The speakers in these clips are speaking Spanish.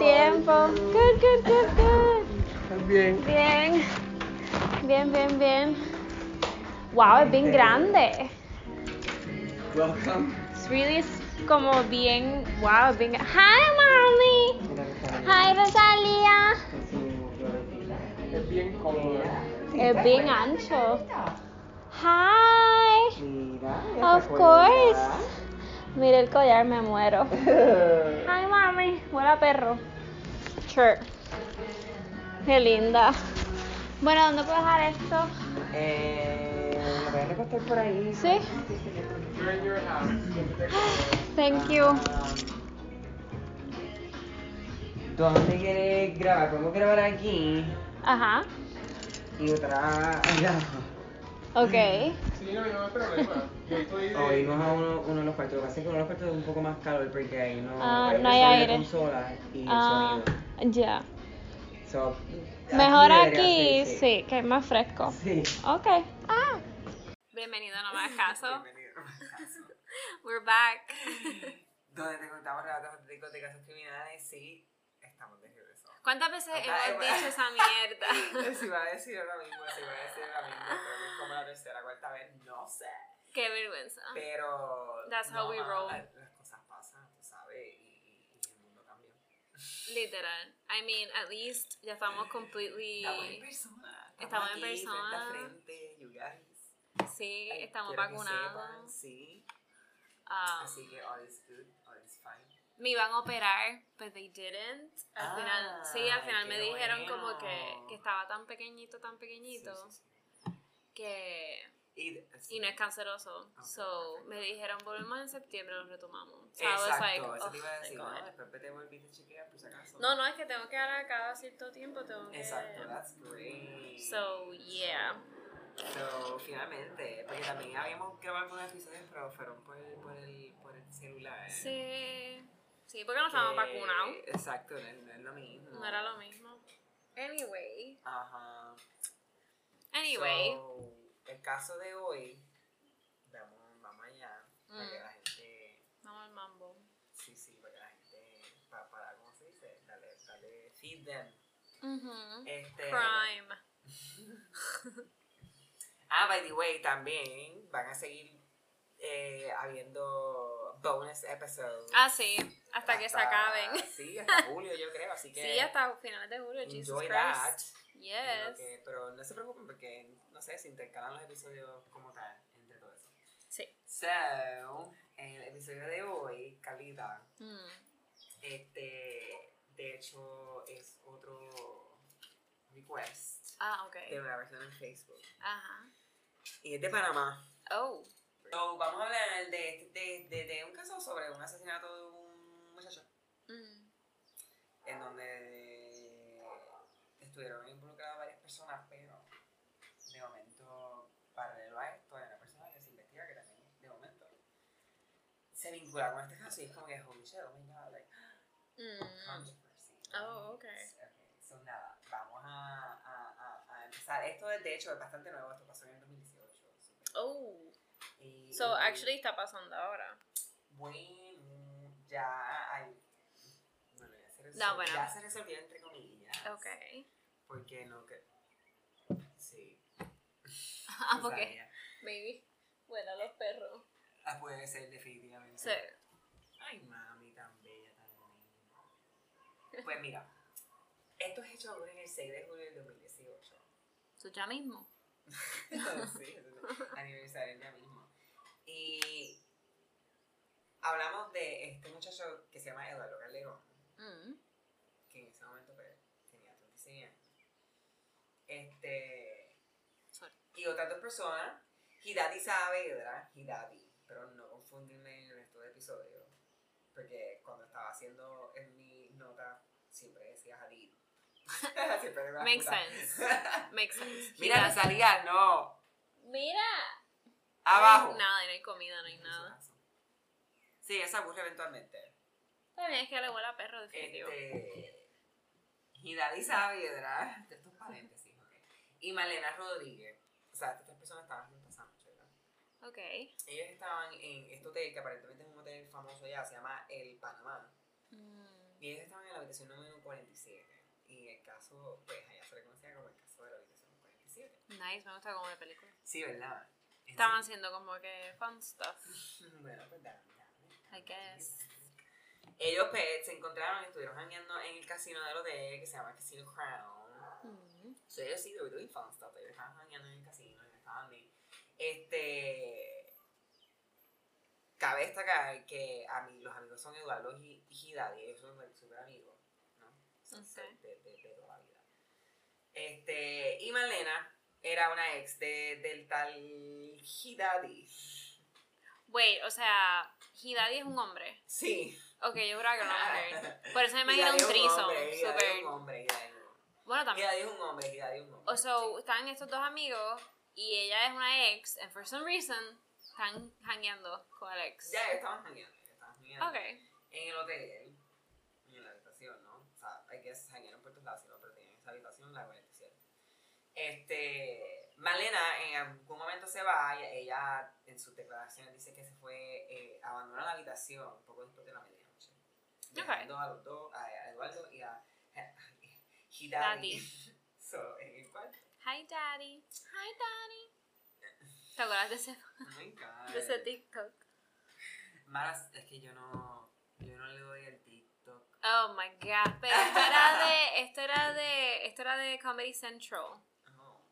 Tiempo. Good, good, good, good. ¿Estás bien? Bien. Bien, bien, bien. Wow, es bien grande. Welcome. It's really como bien, wow, bien. Hi, está Hi, florecita. Es bien cómodo. Es bien ancho. Hi. Of course. Mira el collar, me muero. Hi, mami. Huele a perro. Sure. Qué linda. Bueno, ¿dónde puedo dejar esto? Eh, lo voy a recostar por ahí. ¿Sí? Thank you. ¿Dónde quieres grabar? Podemos grabar aquí Ajá. y otra allá. Ok. Sí, no, no hay problema. Yo estoy de... O irnos a uno, uno de los cuartos. Lo que pasa es que uno de los cuartos es un poco más calor porque ahí no, Ah, el no hay aire. consola y el Ah, sonido. ya. So, Mejor aquí, ser, sí, que es más fresco. Sí. Ok. Ah. Bienvenido a No Hagas Caso. Bienvenido. We're back. Donde te contamos relatos auténticos de casos criminales, sí. ¿Cuántas veces hemos eh, dicho esa mierda? Si iba a decir ahora mismo, si iba a decir ahora mismo, creo que es como la tercera, cuarta vez, no sé. Qué vergüenza. Pero. That's how no, we mano, roll. Las, las cosas pasan, tú sabes, y, y, el mundo cambió. Literal. I mean, at least ya estamos completely. Estamos en persona. Estamos en aquí, persona. Frente a frente, you guys. Sí, Ay, estamos quiero que vacunados. sepan, Sí. Um, Así que all is good. Me iban a operar, but they didn't. Al final, sí, al Ay, final me dijeron como que, bueno. que estaba tan pequeñito, tan pequeñito, Sí, sí, que. sí. Y, sí. Y no es canceroso. Ok, so, perfecto. me dijeron, volvemos en septiembre, lo retomamos. So Exacto, like, eso te "Ugh, iba a decir, ¿no? God". Después te volviste a chequear, por si acaso. No, no, es que tengo que dar cada cierto tiempo, tengo que... Exacto, that's great. So, yeah. So, finalmente, porque también habíamos grabado algunos episodios, pero fueron por el, por el, por el celular. Sí. Sí, porque no estábamos Que- vacunados. Exacto, no, no es lo mismo. No era lo mismo. Anyway. Ajá. Anyway. So, el caso de hoy, vamos, vamos allá, para que Mm. la gente, Vamos al mambo. sí, sí, para que la gente, para, para ¿cómo se dice? Dale, dale, feed them. Este, Crime. Ah, by the way, también van a seguir eh, habiendo bonus episodes. Ah, sí. Hasta que se acaben. Sí, hasta julio yo creo, así que Sí, hasta finales de julio. Jesus enjoy Christ. that. Yes. que- pero no se preocupen porque, no sé, se intercalan los episodios como tal, entre todo eso. Sí. So, en el episodio de hoy, Calita, Mm. este, de hecho, es otro request Ah, ok. de una persona en Facebook. Ajá. Y es de Panamá. Oh. So, vamos a hablar de, de, de, de un caso sobre un asesinato de un muchacho Mm. en donde estuvieron involucradas varias personas, pero de momento, paralelo a esto, hay una persona que se investiga que también, de momento, se vincula con este caso y es como que, holy shit, oh my god, like, Mm. controversy. Oh, ok. Ok, so nada, vamos a, a, a, a empezar. Esto, de hecho, es bastante nuevo, esto pasó en el 2018. súper. Oh. So, actually está pasando ahora. Bueno, ya hay. Bueno, ya se resolvió, No, bueno. ya se resolvió entre comillas. Ok. Porque no que. Sí. Ah, o porque. ya- Maybe. Bueno, los perros. Ah, puede ser definitivamente. Sí. Ay, mami, tan bella, tan linda. Pues mira, esto es hecho ahora en el 6 de julio del 2018. So, ya mismo. sí, aniversario ya mismo. Y hablamos de este muchacho que se llama Eduardo Calderón. Mm. que en ese momento pues, tenía 36 años. Este, Sorry. y otras dos personas, Hidati Saavedra, Hidati, pero no confundirme en el resto del episodio, porque cuando estaba haciendo en mi nota siempre decía Hadid. siempre Makes sense. Makes sense. Mira, Mira. Rosalía, no. Mira. Abajo. No hay nada, no hay comida, no hay nada. Sí, esa aburre eventualmente. También es que le huele a perro, definitivo. Este, Hidali Saavedra, de estos paréntesis, ok. Y Malena Rodríguez. O sea, estas tres personas estaban juntas esa noche, ¿verdad? Ok. Ellos estaban en este hotel, que aparentemente es un hotel famoso ya, se llama El Panamá. Mm. Y ellos estaban en la habitación número 47. Y el caso, pues allá se le conocía como el caso de la habitación 47. Nice, me gusta como de película. Sí, ¿verdad? Estaban haciendo como que fun stuff, Bueno, pues dale, dale. I guess. Ellos pues, se encontraron y estuvieron jangueando en el casino del hotel que se llama Casino Crown. Mm. So ellos sí, they were doing fun stuff. Ellos estaban jangueando en el casino y estaban bien. Este. Cabe destacar que a mí los amigos son Eduardo y Hidadi, ellos son súper amigos, ¿no? Son Ok. de, de, de toda la vida. Este, y Marlena era una ex de, del tal Hidadi. Wait, o sea, Hidadi es un hombre. Sí. Ok, yo creo que no es mujer. Por eso me imagino un trizo. hombre, es Super. un hombre, Hidadi es un hombre. Bueno, también. Hidadi es un hombre, Hidadi es un hombre. O sea, están estos dos amigos y ella es una ex, and for some reason están hangueando con el ex. Ya, estaban jangueando, ellos estaban jangueando. Ok. en el hotel, en la habitación, ¿no? O sea, hay que janguearon por todos lados, ¿no? pero tenían esa habitación, la 47. Este, Malena en algún momento se va y ella en sus declaraciones dice que se fue, eh, abandonó la habitación un poco después de la medianoche. Dejando a los dos, a, Eduardo y a. Daddy. So, en el cuarto. Hi, daddy. Hi, daddy. ¿Te acuerdas de ese, Oh de ese TikTok? Maras, es que yo no, yo no le doy el TikTok. Oh my god. Pero esto era de, esto era de, esto era de Comedy Central.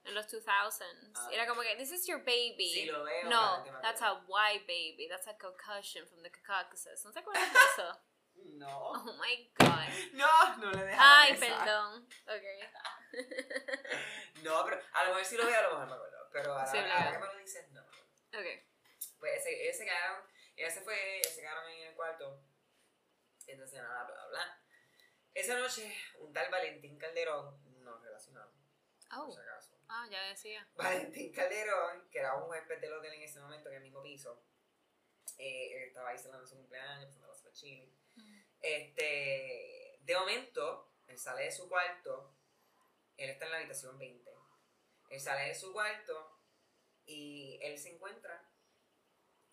En los 2000s. Ah. Era como que, this is your baby. Sí, lo veo, No, that's a white baby. That's a concussion from the Caucasus. ¿No te acuerdas de eso? No. Oh my god. No, no le dejas. Ay, perdón. Ok. No, pero a lo mejor sí lo veo, a lo mejor me acuerdo. Pero a la, Sí, a la que me lo dices, no. Ok. Pues ese, ellos se quedaron, ella se fue, ellos se quedaron en el cuarto. Entonces, nada, bla, bla, bla. Esa noche, un tal Valentín Calderón, no relacionado, Oh. Ah, ya decía. Valentín Calderón, que era un huésped del hotel en ese momento, en el mismo piso, eh, él estaba ahí celebrando su cumpleaños, pasando super chile. Este, de momento, él sale de su cuarto, él está en la habitación 20. Él sale de su cuarto y él se encuentra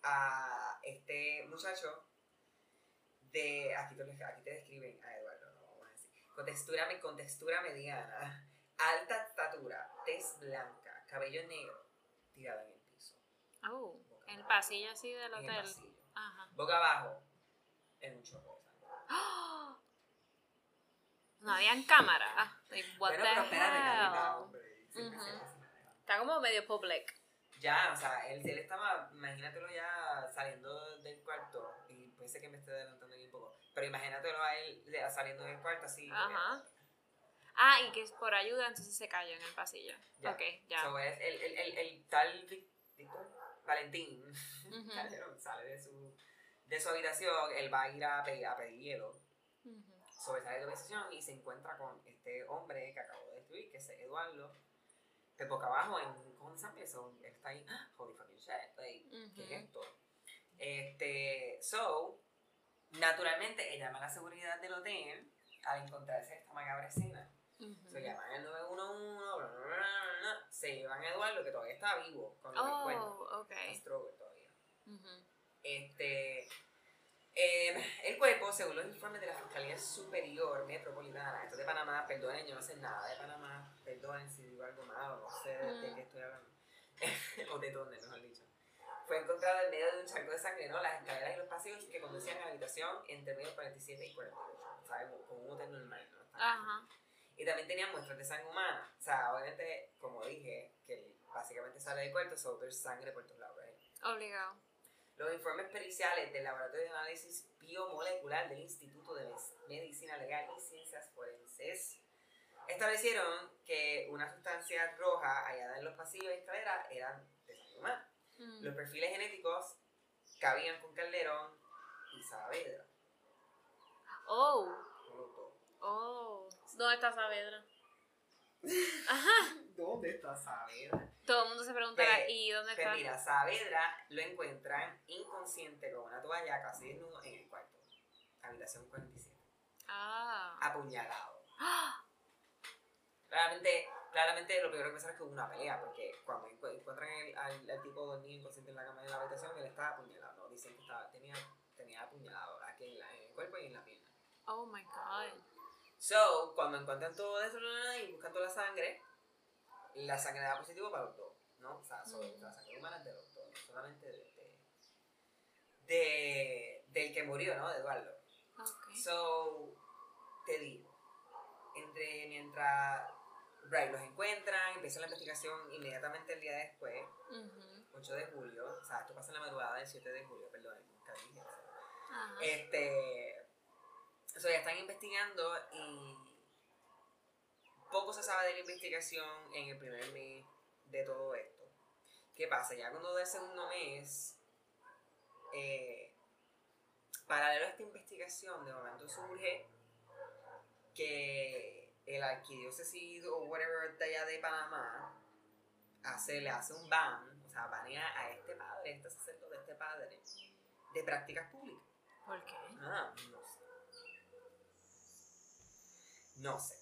a este muchacho de, aquí te, aquí te describen a Eduardo, no vamos a decir, con textura, con textura mediana, alta estatura, tez blanca, cabello negro, tirado en el piso, Oh. En el pasillo así del en el hotel. pasillo, Ajá. boca abajo, en un chorro. ¡Ah! No habían cámara. Like, what bueno, the pero espérate, hombre. Hace. Está como medio public. Ya, o sea, él, él estaba, imagínatelo ya saliendo del cuarto, y puede ser que me esté adelantando aquí un poco, pero imagínatelo a él saliendo del cuarto así. Ajá. Ah, y que es por ayuda, entonces se cayó en el pasillo. Ya. Ok, ya. So, es el, el, el, el tal Víctor Valentín Ujú. Calderón sale de su, de su habitación, él va a ir a pedir, a pedir hielo. Ujú. Sobre sale de la habitación y se encuentra con este hombre que acabo de destruir, que es Eduardo, de boca abajo en con. So, él está ahí, "Ah, holy fucking shit, like, ¿qué es esto? Este, so, naturalmente, él llama a la seguridad del hotel al encontrarse esta macabra escena. Se llaman al 911, bla, bla, bla, bla, bla, se llevan a Eduardo, que todavía está vivo, cuando. Oh, todavía. Ujú. Este, eh, el cuerpo, según los informes de la Fiscalía Superior Metropolitana, esto es de Panamá, perdonen, yo no sé nada de Panamá, perdonen si digo algo malo, no sé de, de qué estoy hablando, o de dónde, mejor dicho. Fue encontrado en medio de un charco de sangre, ¿no? Las escaleras y los pasillos que conducían a la habitación entre medio 47 y 48, ¿sabes? Como un hotel normal, ¿no? Ajá. Y también tenían muestras de sangre humana. O sea, obviamente, como dije, que básicamente sale del cuarto, so there's sangre por todos lados, right? Obligado. Los informes periciales del Laboratorio de Análisis Biomolecular del Instituto de Medicina Legal y Ciencias Forenses establecieron que una sustancia roja hallada en los pasillos de escalera eran de sangre humana. Mm. Los perfiles genéticos cabían con Calderón y Saavedra. Oh, oh. ¿Dónde está Saavedra? Ajá. ¿Dónde está Saavedra? Todo el mundo se preguntará, Pues- ¿y dónde Pues está? mira, Saavedra lo encuentran inconsciente con una toalla casi desnudo en el cuarto. Habitación 47. Ah. Apuñalado. Claramente, claramente lo primero que pensaron es que hubo una pelea, porque cuando encu- encuentran el- al, al tipo dormido inconsciente en la cama de la habitación, él estaba apuñalado. ¿no? Dicen que estaba, tenía, tenía apuñalado aquí en, la- en el cuerpo y en la pierna. Oh my god. So, cuando encuentran todo eso y buscan toda la sangre, la sangre da positivo para los dos, ¿no? O sea, sobre, Mm. la sangre humana es de los dos, no solamente de, de- de- del que murió, ¿no? De Eduardo. Ok. So, te digo, entre mientras right, los encuentran, empieza la investigación inmediatamente el día después, Ujú. 8 de julio, o sea, esto pasa en la madrugada del 7 de julio, perdón, nunca dije eso. Este. So, ya están investigando y. Poco se sabe de la investigación en el primer mes de todo esto. ¿Qué pasa? Ya cuando del segundo mes. eh, paralelo a esta investigación, de momento surge que el arquidiócesis o whatever de allá de Panamá hace, le hace un ban, o sea, banea a este padre, este sacerdote, este padre, de prácticas públicas. ¿Por qué? Ah, no sé. No sé.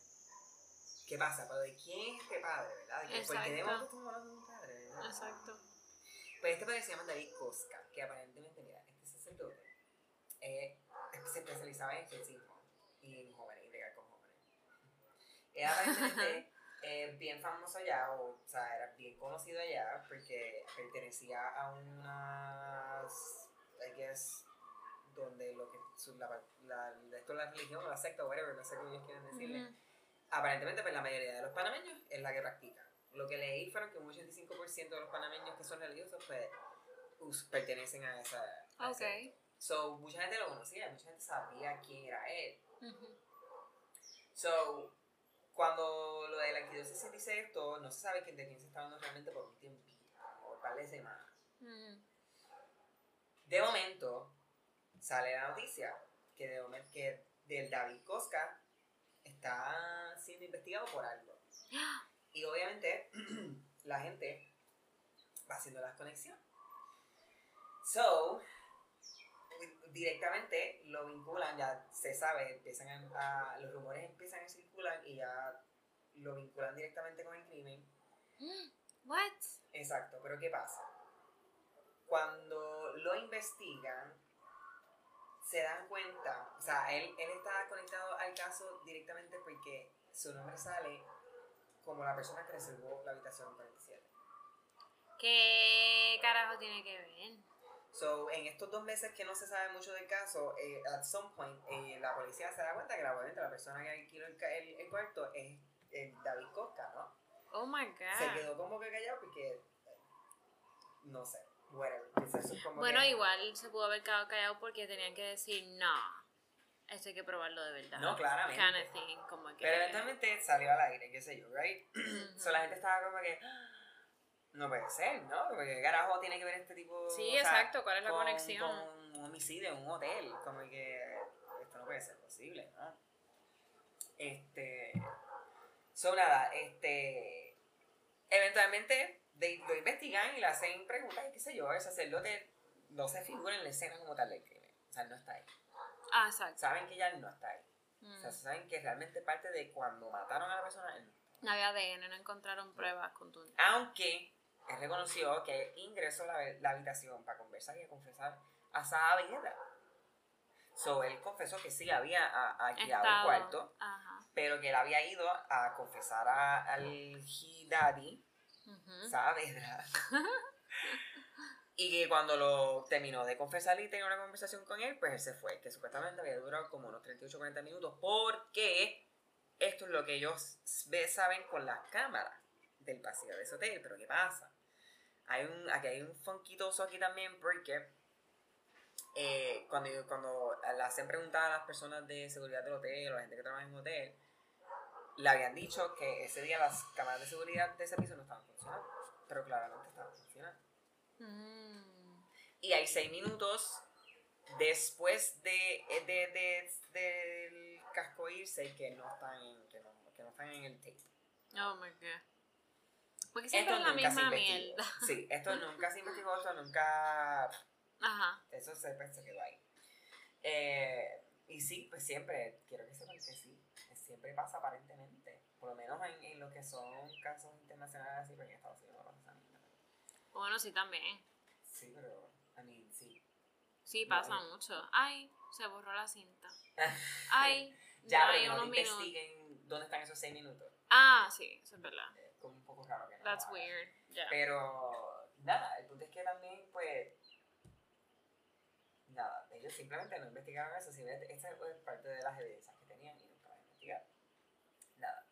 ¿Qué pasa? ¿Pero de quién es este padre, verdad? ¿De qué- Exacto. momento estamos hablando de un padre, ¿verdad? Exacto. Pues este padre se llama David que aparentemente, mira, este sacerdote eh, se especializaba en exorcismo y en jóvenes, y bregar con jóvenes. Era aparentemente eh, bien famoso allá, o, o sea, era bien conocido allá porque pertenecía a unas, I guess, donde lo que, su- la, la, esto es la religión o la secta o whatever, no sé cómo ellos quieren decirle. Ujú. Aparentemente, pues la mayoría de los panameños es la que practican. Lo que leí fueron que un 85% de los panameños que son religiosos, pues, us- pertenecen a esa. a Ok. ese- So, mucha gente lo conocía, mucha gente sabía quién era él. Ujú. So, cuando lo de la arquidiócesis dice esto, no se sabe quién de quién se está hablando realmente por un tiempito, por un par de semanas. Ujú. De momento, sale la noticia que, de momento, que del David Cosca está siendo investigado por algo. Y obviamente, la gente va haciendo las conexiones. So, directamente lo vinculan, ya se sabe, empiezan a, a- los rumores empiezan a circular y ya lo vinculan directamente con el crimen. What? Exacto, pero ¿qué pasa? Cuando lo investigan, se dan cuenta, o sea, él, él está conectado al caso directamente porque su nombre sale como la persona que reservó la habitación 47. ¿Qué carajo tiene que ver? So, en estos dos meses que no se sabe mucho del caso, eh, at some point, eh, la policía se da cuenta que la, la persona que alquiló el, el, el cuarto es el David Cosca, ¿no? Oh my Se god. quedó como que callado porque, eh, no sé, whatever. Eso como Bueno, que- igual se pudo haber quedado callado porque tenían que decir, no, esto hay que probarlo de verdad. No, claramente. Kind of thing, como que... Pero eventualmente salió al aire, qué sé yo, right? Ujú. So, la gente estaba como que, "Ah, no puede ser, ¿no? Porque carajo tiene que ver este tipo. Sí, o sea, exacto, ¿cuál es la con- conexión? Con un homicidio en un hotel, como que esto no puede ser posible, ¿no? Este. So, nada, este. Eventualmente de- lo investigan y le hacen preguntas y qué sé yo, el sacerdote no se figura en la escena como tal del crimen. O sea, no está ahí. Ah, exacto. Saben que ya él no está ahí. O Mm. sea, saben que realmente parte de cuando mataron a la persona, él no No había ADN, no encontraron pruebas contundentes. Aunque él reconoció que ingresó a la, la habitación para conversar y a confesar a Saavedra. So, él confesó que sí había alquilado el cuarto, Ajá. pero que él había ido a confesar a- al Hidadi, Ujú. Saavedra. y que cuando lo terminó de confesar y tenía una conversación con él, pues él se fue, que supuestamente había durado como unos 38 o 40 minutos, porque esto es lo que ellos saben con las cámaras del pasillo de ese hotel. Pero ¿qué pasa? Hay un, aquí hay un fonquitoso aquí también porque eh, cuando, cuando le hacen preguntar a las personas de seguridad del hotel o la gente que trabaja en un hotel, le habían dicho que ese día las cámaras de seguridad de ese piso no estaban funcionando. Pero claramente estaban funcionando. Mm. Y hay seis minutos después de, de, de- del casco irse que no están en, que no, que no están en el tape. Oh my god. Porque siempre es la nunca se misma investigó. mierda. Sí, esto nunca se investigó, esto nunca. Ajá. Eso se, pues, se quedó ahí. Eh, y sí, pues siempre, quiero que sepan que sí, siempre pasa aparentemente. Por lo menos en, en lo que son casos internacionales, así, porque en Estados Unidos no pasa nada. Bueno, sí, también. Sí, pero, a mí, sí. Sí, No, pasa mucho. Ay, Se borró la cinta. Ay, Ya, no hay no unos minutos. investiguen dónde están esos seis minutos. Ah, sí, eso es verdad. Es como un poco raro que no That's weird. Ya. Pero nada, el punto es que también, pues, nada, ellos simplemente no investigaron eso, simplemente esta es parte de las evidencias que tenían y nunca las investigaron. Nada.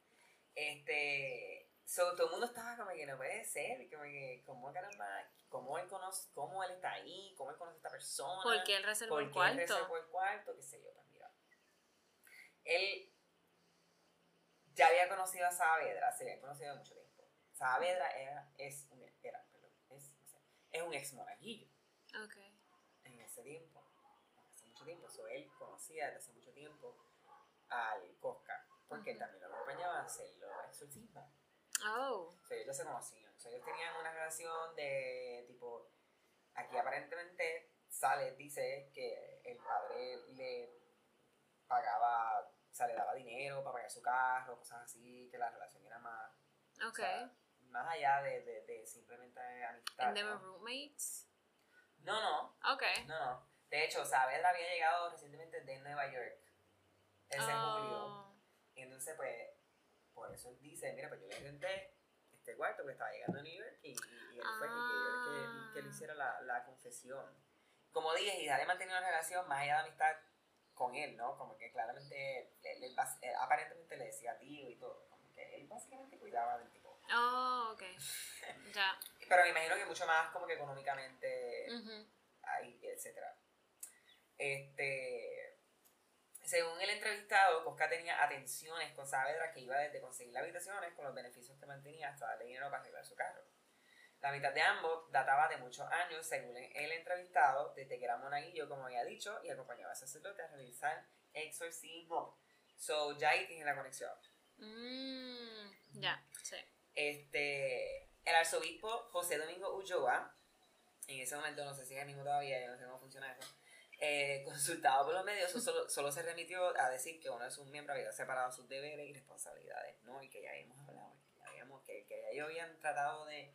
Este, so, todo el mundo estaba como que no puede ser, y como que, ¿cómo caramba? ¿Cómo él conoce, cómo él está ahí? ¿Cómo él conoce a esta persona? ¿Por qué él reservó ¿Por el qué él cuarto? reservó el cuarto? ¿Qué sé yo? Pues mira, él ya había conocido a Saavedra, se había conocido de mucho tiempo. Saavedra era, es un, era, perdón, es, no sé, es un ex monaguillo Ok. en ese tiempo, hace mucho tiempo. So, él conocía desde hace mucho tiempo al Cosca, porque también lo acompañaba a hacer los exorcismos. Oh. O sea, ellos se conocían. O sea, ellos tenían una relación de tipo. Aquí aparentemente sale, dice que el padre le pagaba, o sea, le daba dinero para pagar su carro, cosas así, que la relación era más. o Ok. sea, más allá de, de, de simplemente amistad. And they were roommates? no, no, Ok. no, no. De hecho, Saavedra había llegado recientemente de Nueva York. Ese julio. Oh. Y entonces, pues, por eso él dice, mira, pues yo le renté este cuarto porque estaba llegando a New York y, y, y él fue Ah. que, que, que le hiciera la, la confesión. Como dije, y había mantenido una relación más allá de amistad con él, ¿no? Como que claramente, él- él él aparentemente le decía tío y todo. Como que él básicamente cuidaba del tipo. Oh, ok. Ya. Pero me imagino que mucho más como que económicamente Ujú. ahí, etcétera. Este, según el entrevistado, Cosca tenía atenciones con Saavedra que iba desde conseguir las habitaciones con los beneficios que mantenía hasta darle dinero para arreglar su carro. La mitad de ambos databa de muchos años, según el entrevistado, desde que era monaguillo, como había dicho, y acompañaba a sacerdote a realizar exorcismo. So, ya ahí tiene la conexión. Mm, ya, sí. Este, el arzobispo José Domingo Ulloa, en ese momento no sé si es el mismo todavía, yo no sé cómo funciona eso, eh, consultado por los medios, solo, solo se remitió a decir que uno de sus miembros había separado sus deberes y responsabilidades, ¿no? Y que ya hemos hablado, que ya habíamos, que, que ya ellos habían tratado de,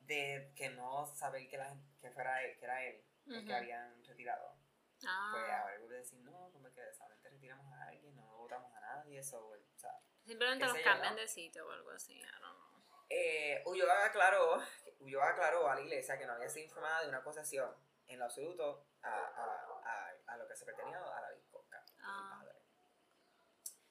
de que no saber que, la, que fuera él, que era él, el que Ujú. habían retirado. Pues Ah. ahora vuelve a decir, no, como que solamente retiramos a alguien, no votamos a nadie, eso, o sea, Simplemente los cambian de sitio o algo así. I don't know. Eh, Ulloa aclaró, Ulloa aclaró a la iglesia que no había sido informada de una acusación en lo absoluto a, a, a, a lo que se pertenía a es el Ah.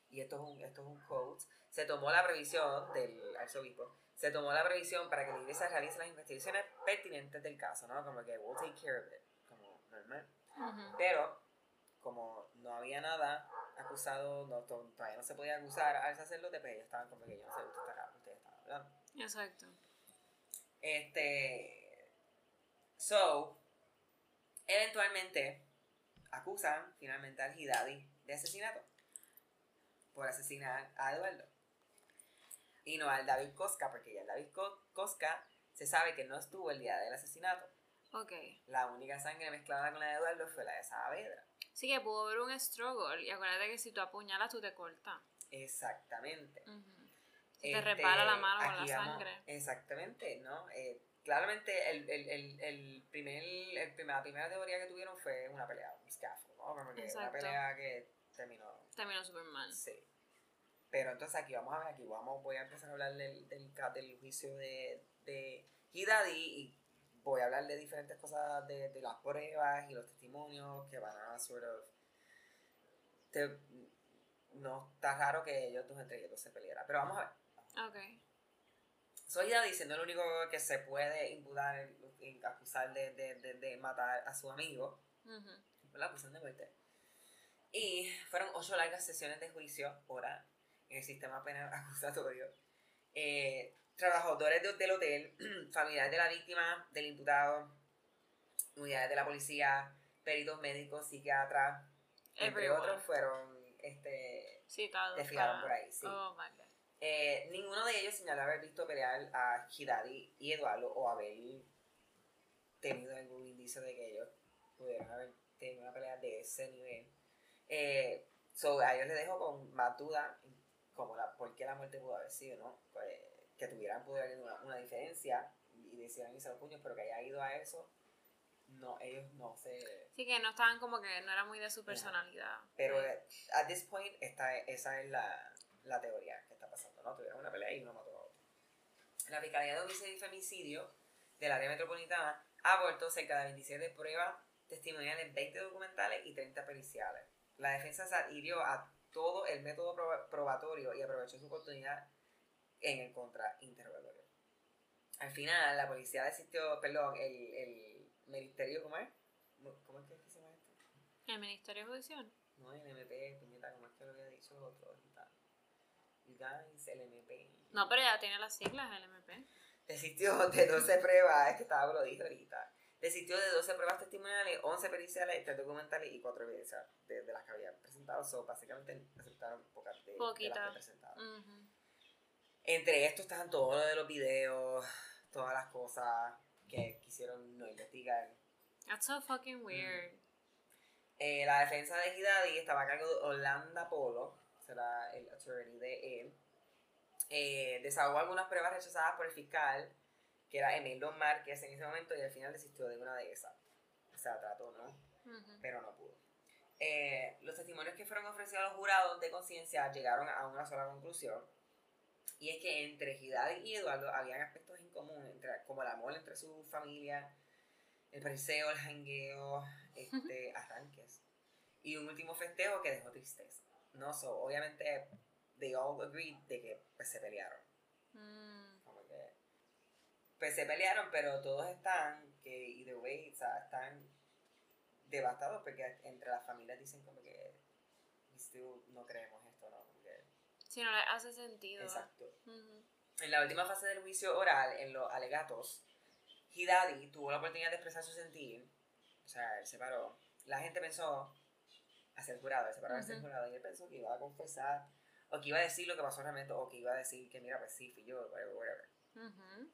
Y esto es, un, esto es un quote. Se tomó la previsión del arzobispo, se tomó la previsión para que la iglesia realice las investigaciones pertinentes del caso, ¿no? Como que we'll take care of it, como normal. Ujú. Pero, como no había nada acusado, no, to- todavía no se podía acusar al sacerdote, pues ellos estaban como que yo no sé qué ustedes estaban- ustedes estaban hablando. Exacto. Este. So, eventualmente acusan finalmente al Hidadi de asesinato por asesinar a Eduardo. Y no al David Cosca, porque ya el David Co- Cosca se sabe que no estuvo el día del asesinato. Ok. La única sangre mezclada con la de Eduardo fue la de Saavedra. Sí que pudo haber un struggle. Y acuérdate que si tú apuñalas, tú te cortas. Exactamente. Ujú. Se te Este, repara la mano con la aquí vamos- sangre. exactamente, ¿no? Eh, claramente el, el, el, el primer, el primer- la primera teoría que tuvieron fue una pelea, un scaffold, ¿no? Una pelea que terminó, Terminó súper mal. sí. Pero entonces aquí vamos a ver, aquí vamos, voy a empezar a hablar del, del, del juicio de, de Hidadi y voy a hablar de diferentes cosas de, de las pruebas y los testimonios que van a sort of... te- no está raro que ellos dos entre ellos se pelearan, pero vamos a ver. Ok. Soy ya diciendo lo único que se puede imputar, acusar de, de, de, de matar a su amigo, Ujú. la acusación de muerte. Y fueron ocho largas sesiones de juicio oral en el sistema penal acusatorio. Eh, trabajadores de- del hotel, familiares de la víctima, del imputado, unidades de la policía, peritos médicos, psiquiatras, entre otros, fueron este, Citados Desfilaron para- por ahí, sí. Oh my god. Eh, ninguno de ellos señaló haber visto pelear a Hidadi y Eduardo o haber tenido algún indicio de que ellos pudieran haber tenido una pelea de ese nivel. Eh, so, a ellos les dejo con más duda como la, por qué la muerte pudo haber sido, ¿no? Pues, que tuvieran pudo haber una, una diferencia y decidieran irse a los puños, pero que haya ido a eso, no, ellos no se... Sí, que no estaban como que no era muy de su personalidad. Pero eh, at this point, esta, esa es la, la teoría que está pasando, ¿no? Tuvieron una pelea y uno mató a otro. La Fiscalía de Homicidio y Femicidio del área metropolitana ha abortó cerca de 27 pruebas testimoniales, 20 documentales y 30 periciales. La defensa se adhirió a todo el método proba- probatorio y aprovechó su oportunidad en el contrainterrogatorio. Al final, la policía desistió, perdón, el, el ministerio, ¿cómo es? ¿Cómo es que se llama esto? El Ministerio Judicial. No, el MP, puñeta, ¿cómo es que lo había dicho el otro guys, el MP. No, pero ya tiene las siglas, el MP. Desistió de 12 pruebas, es que estaba lo dije ahorita. Desistió de 12 pruebas testimoniales, 11 periciales, 3 documentales y 4 evidencias de, de las que había presentado. So, básicamente aceptaron pocas de, las que presentaron. Ujú. Entre estos estaban todos lo de los videos, todas las cosas que quisieron no investigar. That's so fucking weird. Eh, la defensa de Hidadi estaba a cargo de Orlando Polo, será el attorney de él. Eh, desahogó algunas pruebas rechazadas por el fiscal, que era Emilio Márquez en ese momento, y al final desistió de una de esas. O sea, trató, ¿no? Ujú. Pero no pudo. Eh, los testimonios que fueron ofrecidos a los jurados de conciencia llegaron a una sola conclusión. Y es que entre Hidadi y Eduardo habían aspectos en común, entre, como el amor entre su familia, el pariseo, el jangueo, este, arranques. Y un último festejo que dejó tristeza. No, so, obviamente, they all agreed de que pues, se pelearon. Mm. Como que, pues se pelearon, pero todos están, que either way, o sea, están devastados porque entre las familias dicen como que "We still no creemos esto, ¿no? Si no le hace sentido. exacto. En la última fase del juicio oral, en los alegatos, Hidadi tuvo la oportunidad de expresar su sentir, o sea, él se paró. La gente pensó a ser jurado, se paró a ser Ujú. jurado y él pensó que iba a confesar, o que iba a decir lo que pasó realmente, o que iba a decir que, mira, pues sí, fui yo, whatever, whatever. Ujú.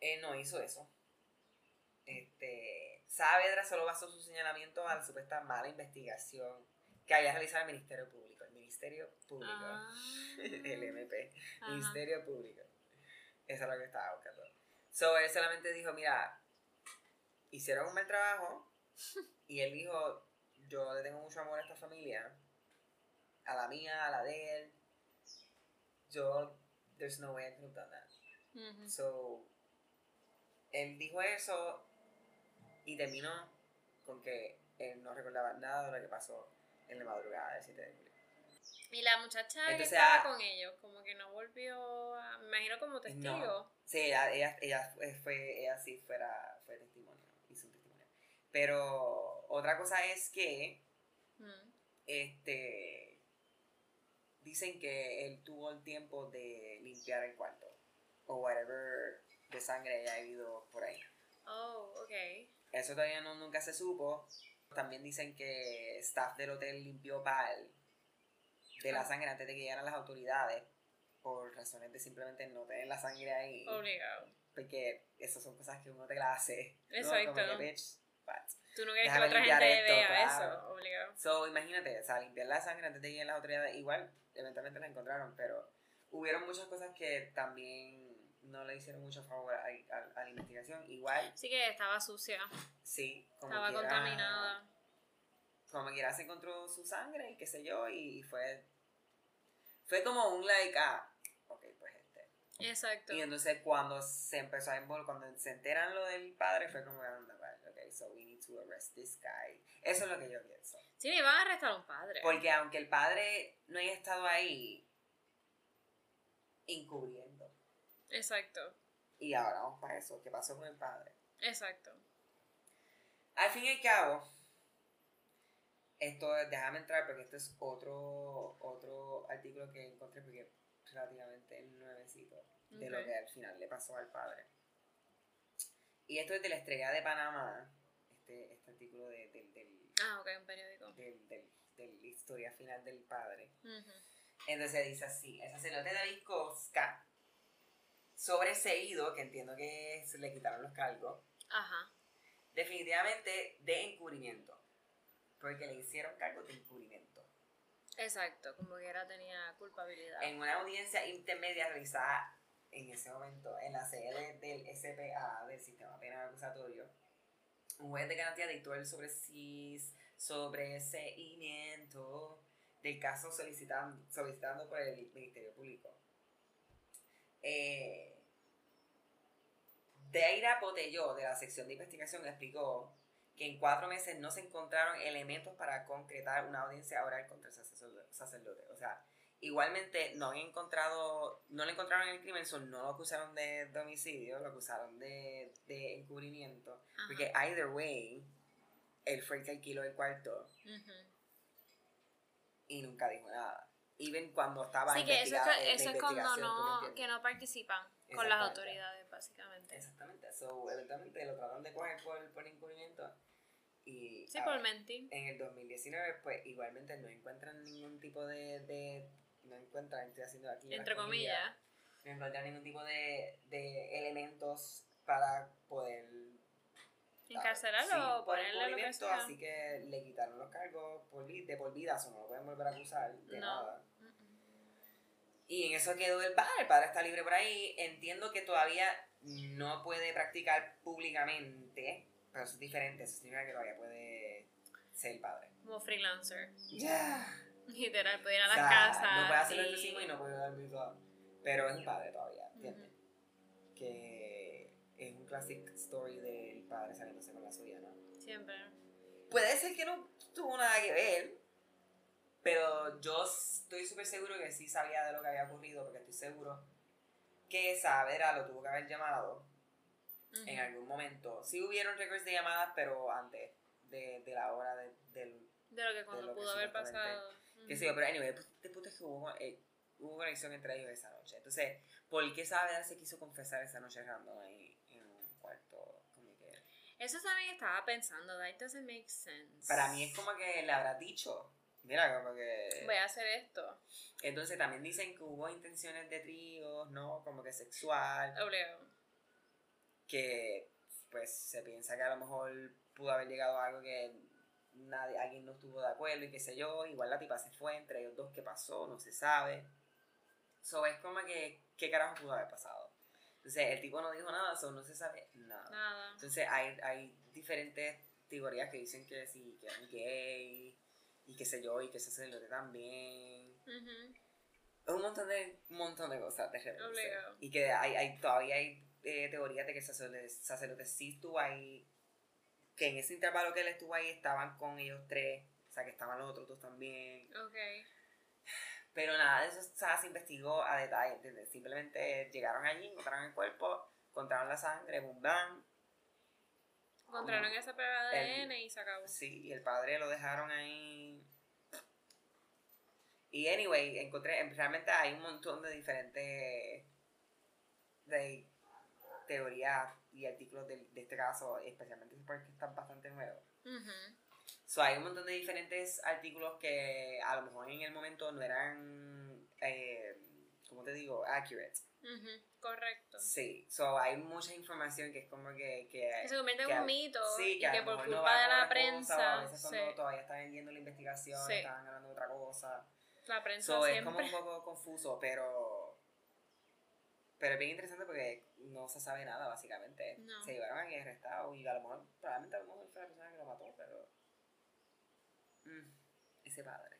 Él no hizo eso. Este, Saavedra solo basó su señalamiento a la supuesta mala investigación que había realizado el Ministerio Público. El Ministerio Público. Ah. el MP. Ajá. Ministerio Público. Eso es lo que estaba buscando. So, él solamente dijo, mira, hicieron un mal trabajo. Y él dijo, yo le tengo mucho amor a esta familia. A la mía, a la de él. Yo, there's no way I could have done that. Ujú. So, él dijo eso y terminó con que él no recordaba nada de lo que pasó en la madrugada del 7 de julio. Y la muchacha que Entonces, estaba ah, con ellos, como que no volvió a. Me imagino como testigo. No. Sí, ella, ella, ella fue, ella sí fuera, fue testimonio, hizo un testimonio. Pero otra cosa es que, Mm. este, dicen que él tuvo el tiempo de limpiar el cuarto o whatever de sangre haya habido por ahí. Oh, ok. Eso todavía no, nunca se supo. También dicen que staff del hotel limpió pal de la Ah. sangre antes de que llegaran las autoridades por razones de simplemente no tener la sangre ahí. Obligado. Porque esas son cosas que uno te las hace. ¿no? Exacto. Como que, bitch? Tú no quieres que otra gente esto, vea claro. eso. Obligado. So, imagínate, o sea, limpiar la sangre antes de que lleguen las autoridades. Igual, eventualmente la encontraron, pero hubieron muchas cosas que también no le hicieron mucho favor a, a- a la investigación. Igual, Sí que estaba sucia. sí, como estaba quiera- contaminada. como quiera se encontró su sangre y qué sé yo, y fue, fue como un like, ah, ok, pues este. Exacto. Y entonces cuando se empezó a involucrar, cuando se enteran lo del padre, fue como, anda, vale, ok, so we need to arrest this guy. Eso es lo que yo pienso. Sí, le iban a arrestar a un padre. Porque aunque el padre no haya estado ahí, encubriendo. Exacto. Y ahora vamos para eso, ¿qué pasó con el padre? Exacto. Al fin y al cabo, esto, déjame entrar porque esto es otro, otro artículo que encontré porque es relativamente nuevecito de lo que al final le pasó al padre. Y esto es de la estrella de Panamá, este, este artículo de, del- del- Ah, ok, un periódico. del- del- de la historia final del padre. Entonces dice así, el sacerdote David Koska, sobreseído, que entiendo que se le quitaron los cargos, Ajá. definitivamente de encubrimiento, porque le hicieron cargo de encubrimiento. Exacto, como que era tenía culpabilidad. En una audiencia intermedia realizada en ese momento en la sede del SPA, del Sistema Penal Acusatorio, juez de garantía dictó el sobreseimiento del caso solicitando, solicitando por el Ministerio Público. Eh, Deira Botelló, de la sección de investigación, explicó que en cuatro meses no se encontraron elementos para concretar una audiencia oral contra el sacerdote. O sea, igualmente no han encontrado, no le encontraron el crimen, no lo acusaron de, homicidio, lo acusaron de, de encubrimiento. Porque either way, él fue el que alquiló el cuarto y nunca dijo nada. Even cuando estaba Sí, que eso es, eso es cuando no, que no participan con las autoridades, básicamente. Exactamente. So, eventualmente lo tratan de coger por, por encubrimiento. Y, sí, por mentir. En el 2019, pues igualmente no encuentran ningún tipo de. de no encuentran, estoy haciendo aquí. Entre comillas. No encuentran ningún tipo de, de elementos para poder encarcelarlo o ponerle lo que sea. Así que le quitaron los cargos por, de por vida, o no lo pueden volver a acusar de nada. Y en eso quedó el padre. El padre está libre por ahí. Entiendo que todavía no puede practicar públicamente, pero eso es diferente. Eso significa que todavía puede ser el padre. Como freelancer. Ya. Literal, puede ir a las casas. No puede hacer el y no puede dar misa. Pero es el padre todavía, ¿entiendes? Que es un classic story del padre saliéndose con la suya, ¿no? Siempre. Puede ser que no tuvo nada que ver, pero yo estoy súper seguro que sí sabía de lo que había ocurrido, porque estoy seguro que Saavedra lo tuvo que haber llamado en algún momento. Sí hubieron records de llamadas, pero antes de, de la hora de, del... De lo que cuando pudo haber pasado. Que sí, pero anyway, de que hubo, eh, hubo conexión entre ellos esa noche. Entonces, ¿por qué Saavedra se quiso confesar esa noche random ahí? cuarto Eso también estaba pensando, that doesn't make sense. Para mí es como que le habrá dicho, mira, como que... Voy a hacer esto. Entonces también dicen que hubo intenciones de tríos, ¿no? Como que sexual. Obligado. Que pues se piensa que a lo mejor pudo haber llegado a algo que nadie, alguien no estuvo de acuerdo y qué sé yo. Igual la tipa se fue, entre ellos dos, ¿qué pasó? No se sabe. So es como que, ¿qué carajo pudo haber pasado? Entonces, el tipo no dijo nada, so no se sabe nada. Entonces, hay, hay diferentes teorías que dicen que sí, que es gay, y qué sé yo, y que ese sacerdote también. Un montón de, un montón de cosas de Y que hay, hay, todavía hay eh, teorías de que el sacerdote, sacerdote sí estuvo ahí, que en ese intervalo que él estuvo ahí estaban con ellos tres, o sea, que estaban los otros dos también. Ok. Pero nada de eso se investigó a detalle, ¿entiendes? Simplemente llegaron allí, encontraron el cuerpo, encontraron la sangre, boom, bam. Encontraron esa prueba de ADN y se acabó. Sí, y el padre lo dejaron ahí. Y anyway, encontré, realmente hay un montón de diferentes de teorías y artículos de, de este caso, especialmente porque están bastante nuevos. So, hay un montón de diferentes artículos que a lo mejor en el momento no eran, eh, ¿cómo te digo? Accurate. Correcto. Sí, so, hay mucha información que es como que... Que, se convierte en un mito y que, por culpa de la prensa... a veces cuando todavía están vendiendo la investigación, están hablando de otra cosa. La prensa so, siempre... es como un poco confuso, pero... Pero es bien interesante porque no se sabe nada, básicamente. Se llevaron a arrestado y a lo mejor, probablemente a lo mejor fue la persona que lo mató, pero Mm, ese padre.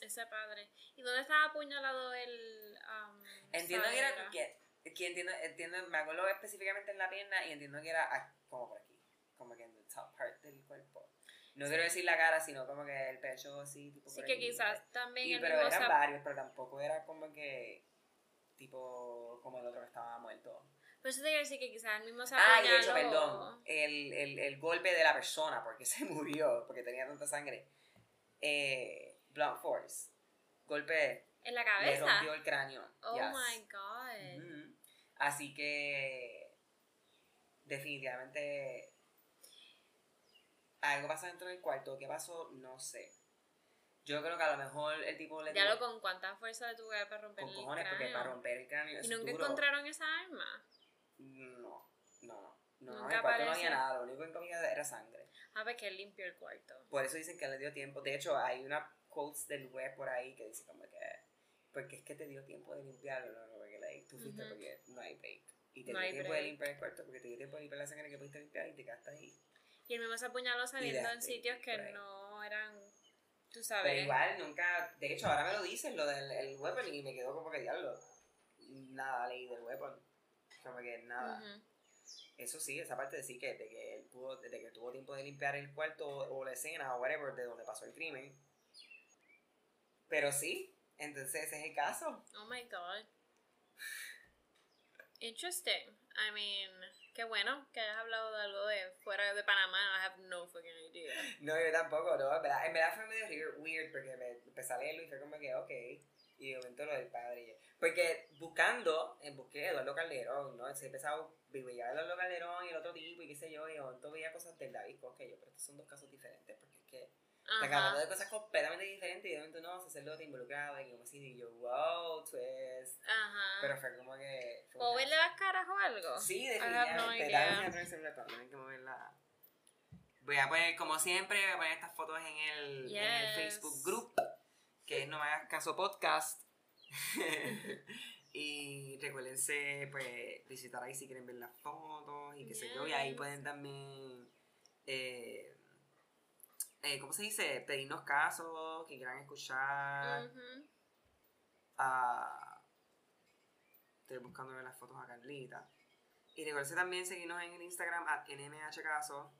Ese padre. ¿Y dónde estaba apuñalado el. Um, entiendo que era. Que, que entiendo, entiendo, me acuerdo específicamente en la pierna y entiendo que era como por aquí. Como que en el top part del cuerpo. No quiero decir la cara, sino como que el pecho así, tipo. Sí, que quizás también. Y, pero eran varios, pero tampoco era como que. Tipo, como el otro que estaba muerto. Pero eso te decir que quizás el mismo Ah, y de hecho, perdón, el, el, el, golpe de la persona, porque se murió, porque tenía tanta sangre. Eh, blunt force. Golpe. En la cabeza. Le rompió el cráneo. Oh my god. Así que. Definitivamente. Algo pasó dentro del cuarto. ¿Qué pasó? No sé. Yo creo que a lo mejor el tipo le. Ya lo con cuánta fuerza le tuvo para romper con cojones, porque para romper el cráneo. ¿Y nunca encontraron esa arma? No, no, no. No, en el cuarto no había nada, lo único que comía era sangre. A ver que él limpió el cuarto. Por eso dicen que le dio tiempo. De hecho, hay una quotes del web por ahí que dice como que. Porque es que te dio tiempo de limpiarlo, ¿no? Porque like, tú fuiste porque no hay break. Y te dio tiempo de limpiar el cuarto porque te dio tiempo de limpiar la sangre que pudiste limpiar y te quedaste ahí. Y él mismo se apuñaló saliendo en sitios que no eran, tú Pero sabes. igual nunca, de hecho ahora me lo dicen lo del el weapon y me quedo como que diablo. Nada leí del weapon. Como que nada. Eso sí, esa parte de sí que, de que él pudo, de que tuvo tiempo de limpiar el cuarto o, o la escena o whatever de donde pasó el crimen. Pero sí, entonces ese es el caso. Oh my god. Interesting. I mean, qué bueno que hayas hablado de algo de fuera de Panamá. I have no fucking idea. No, yo tampoco, no, en verdad, en verdad fue medio weird- porque me empecé a leerlo y fue como que, ok, y de momento lo del padre. Porque buscando, en busqué Eduardo Calderón, ¿no? Se empezado a veía a Eduardo Calderón y el otro tipo y qué sé yo, y de momento veía cosas del David Cosque, yo, pero estos son dos casos diferentes, porque es que hablando Ajá. de cosas completamente diferentes y de momento no, sacerdote involucrado y como así, y yo, wow, twist. Ajá. Pero fue como que... fue ¿Puedo una- verle las caras o algo? Sí, no definitivamente. celular para tener que moverla. Voy a poner, como siempre, voy a poner estas fotos en el, en el Yes. Facebook group, que es No Me Hagas Caso Podcast. y recuérdense, pues, visitar ahí si quieren ver las fotos y qué sé yo. Y ahí Yes. pueden también, eh, eh, ¿cómo se dice? Pedirnos casos que quieran escuchar. Ujú. a... Estoy buscando las fotos a Carlita. Y recuerden también seguirnos en el Instagram at nmhcaso.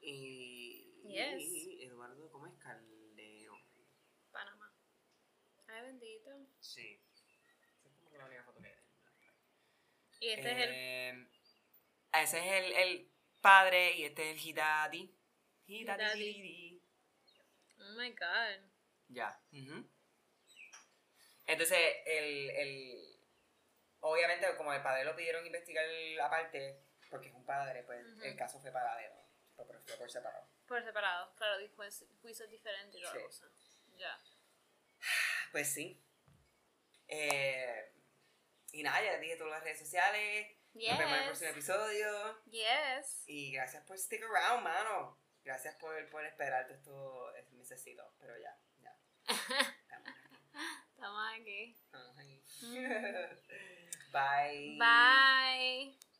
Y... Yes. y Eduardo, ¿cómo es Caldero? Panamá. Ay, bendito. Sí. Esa es como que la única foto que hay. Y este es el. Eh, Ese es el, el padre y este es el Hidadi. Hidadi. Oh my god. Ya. Entonces, el, el. Obviamente, como el padre lo pidieron investigar aparte, porque es un padre, pues el caso fue paradero. Pero fue por separado. Por separado. Claro, después juicios diferentes y toda Sí. cosa. Ya. Pues sí. Eh, y nada, ya les dije todas las redes sociales. Nos vemos en el próximo Yes. episodio. Yes. Y gracias por stick around, mano. Gracias por, por esperar todo esto necesito. Pero ya, ya. Estamos aquí. Estamos aquí. Estamos aquí. Bye. Bye.